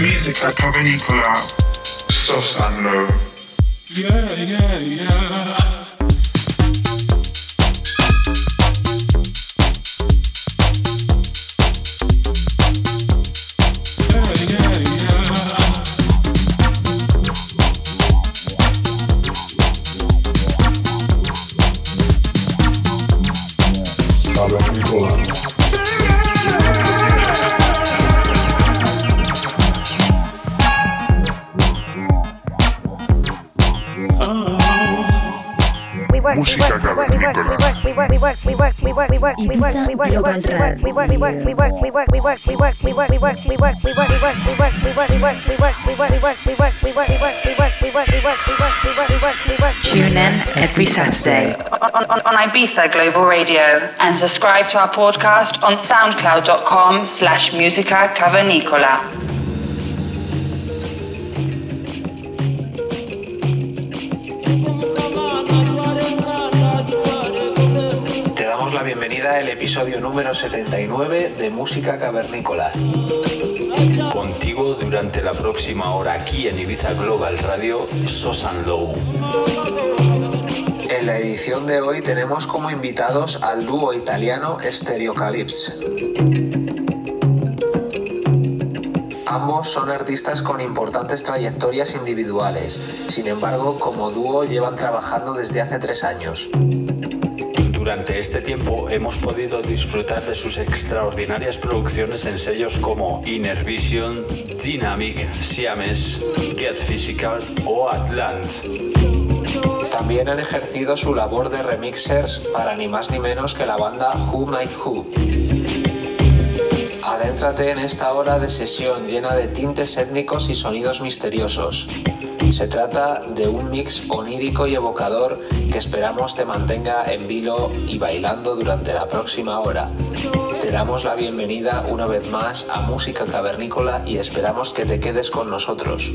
Music at Provenicola, soft and. Yeah, yeah, yeah. Tune in every Saturday on, on, on Ibiza Global Radio and subscribe to our podcast on soundcloud.com slash musica cavernicola. Episodio número 79 de Música Cavernícola. Contigo durante la próxima hora aquí en Ibiza Global Radio, Sosan Low. En la edición de hoy tenemos como invitados al dúo italiano Stereocalypse. Ambos son artistas con importantes trayectorias individuales, sin embargo como dúo llevan trabajando desde hace tres años. Durante este tiempo hemos podido disfrutar de sus extraordinarias producciones en sellos como Inner Vision, Dynamic, Siames, Get Physical o Atlant. También han ejercido su labor de remixers para ni más ni menos que la banda Who Made Who. Adéntrate en esta hora de sesión llena de tintes étnicos y sonidos misteriosos. Se trata de un mix onírico y evocador que esperamos te mantenga en vilo y bailando durante la próxima hora. Te damos la bienvenida una vez más a Música Cavernícola y esperamos que te quedes con nosotros.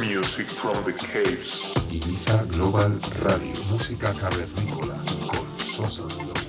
Music from the caves. Ibiza Global Radio, música cavernícola con Sosa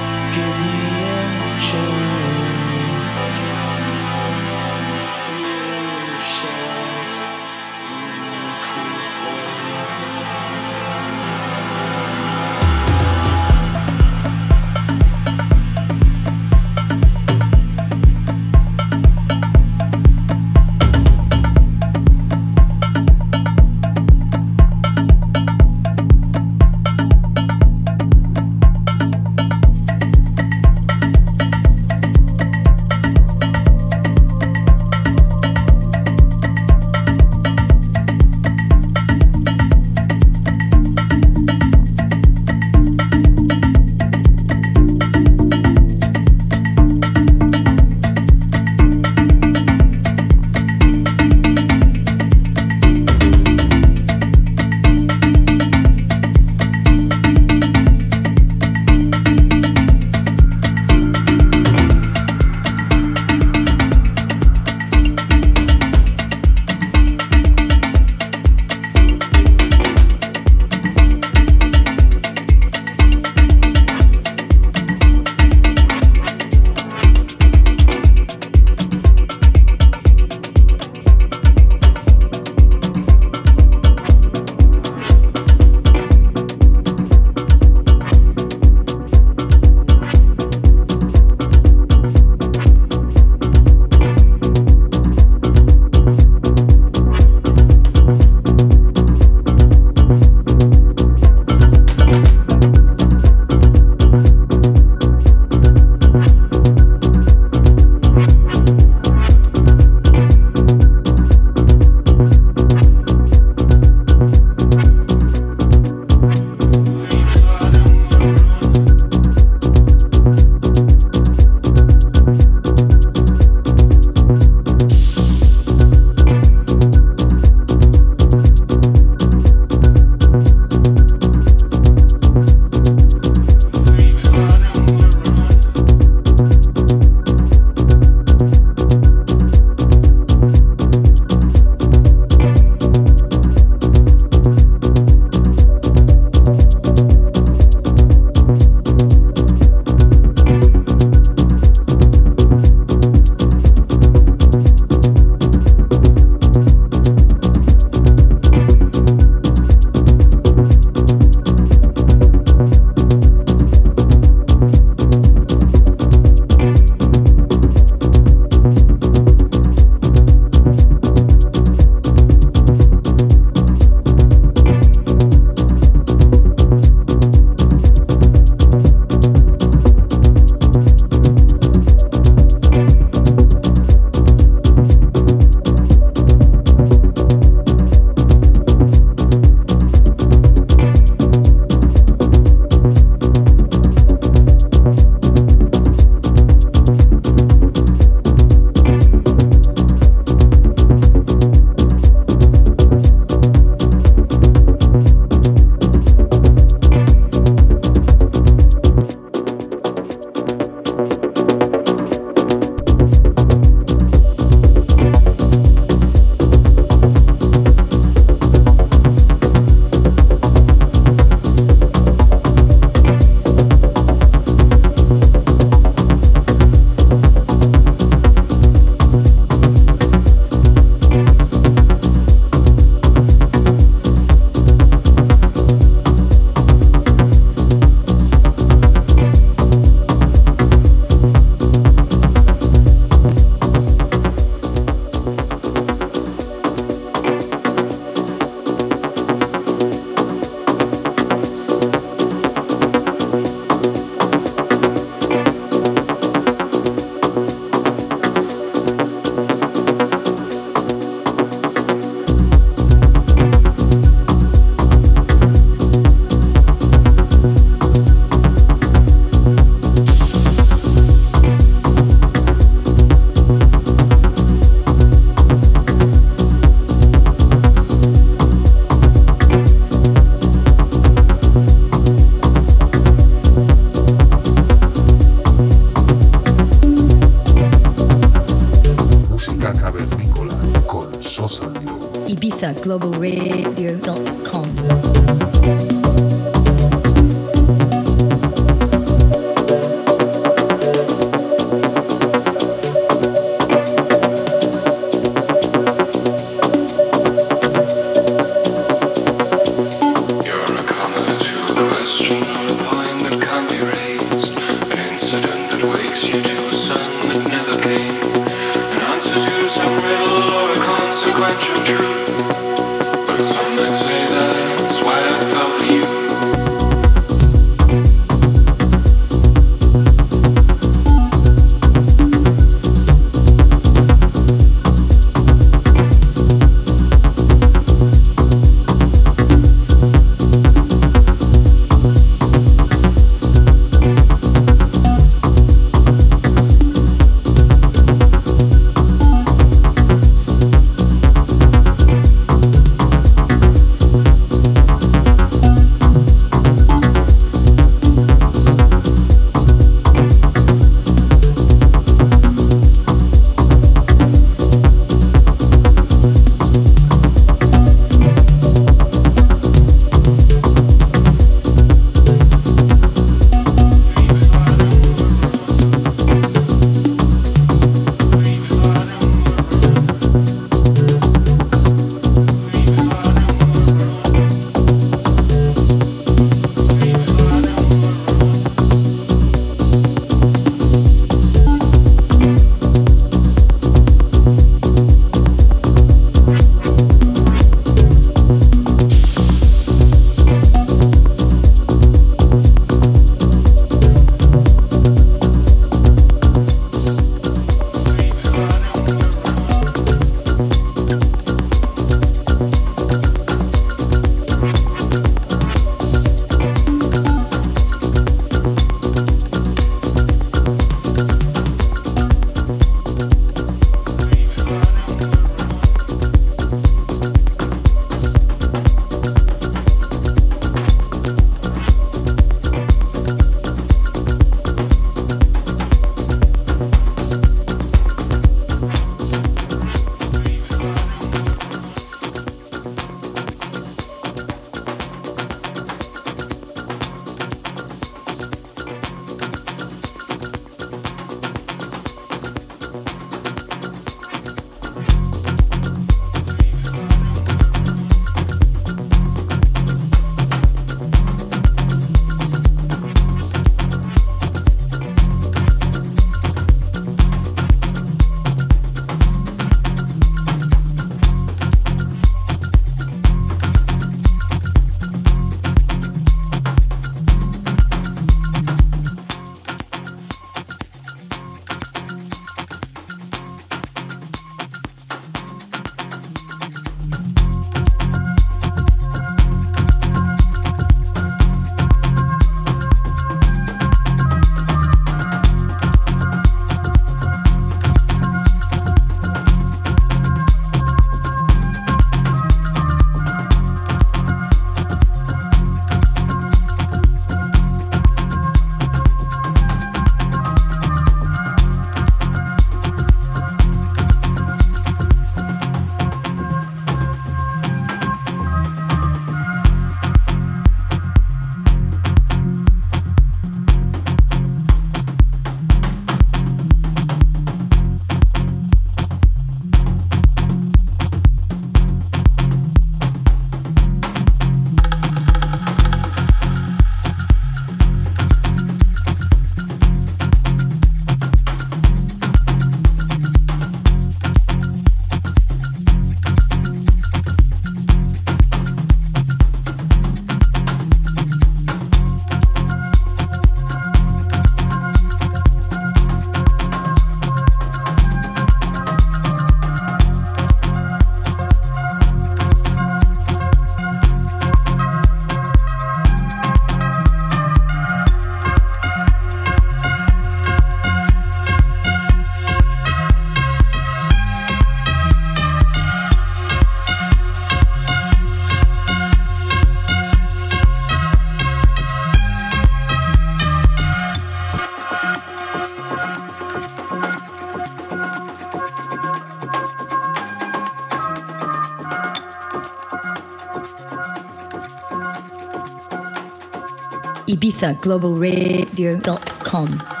ibizaglobalradio.com.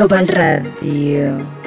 Global Radio.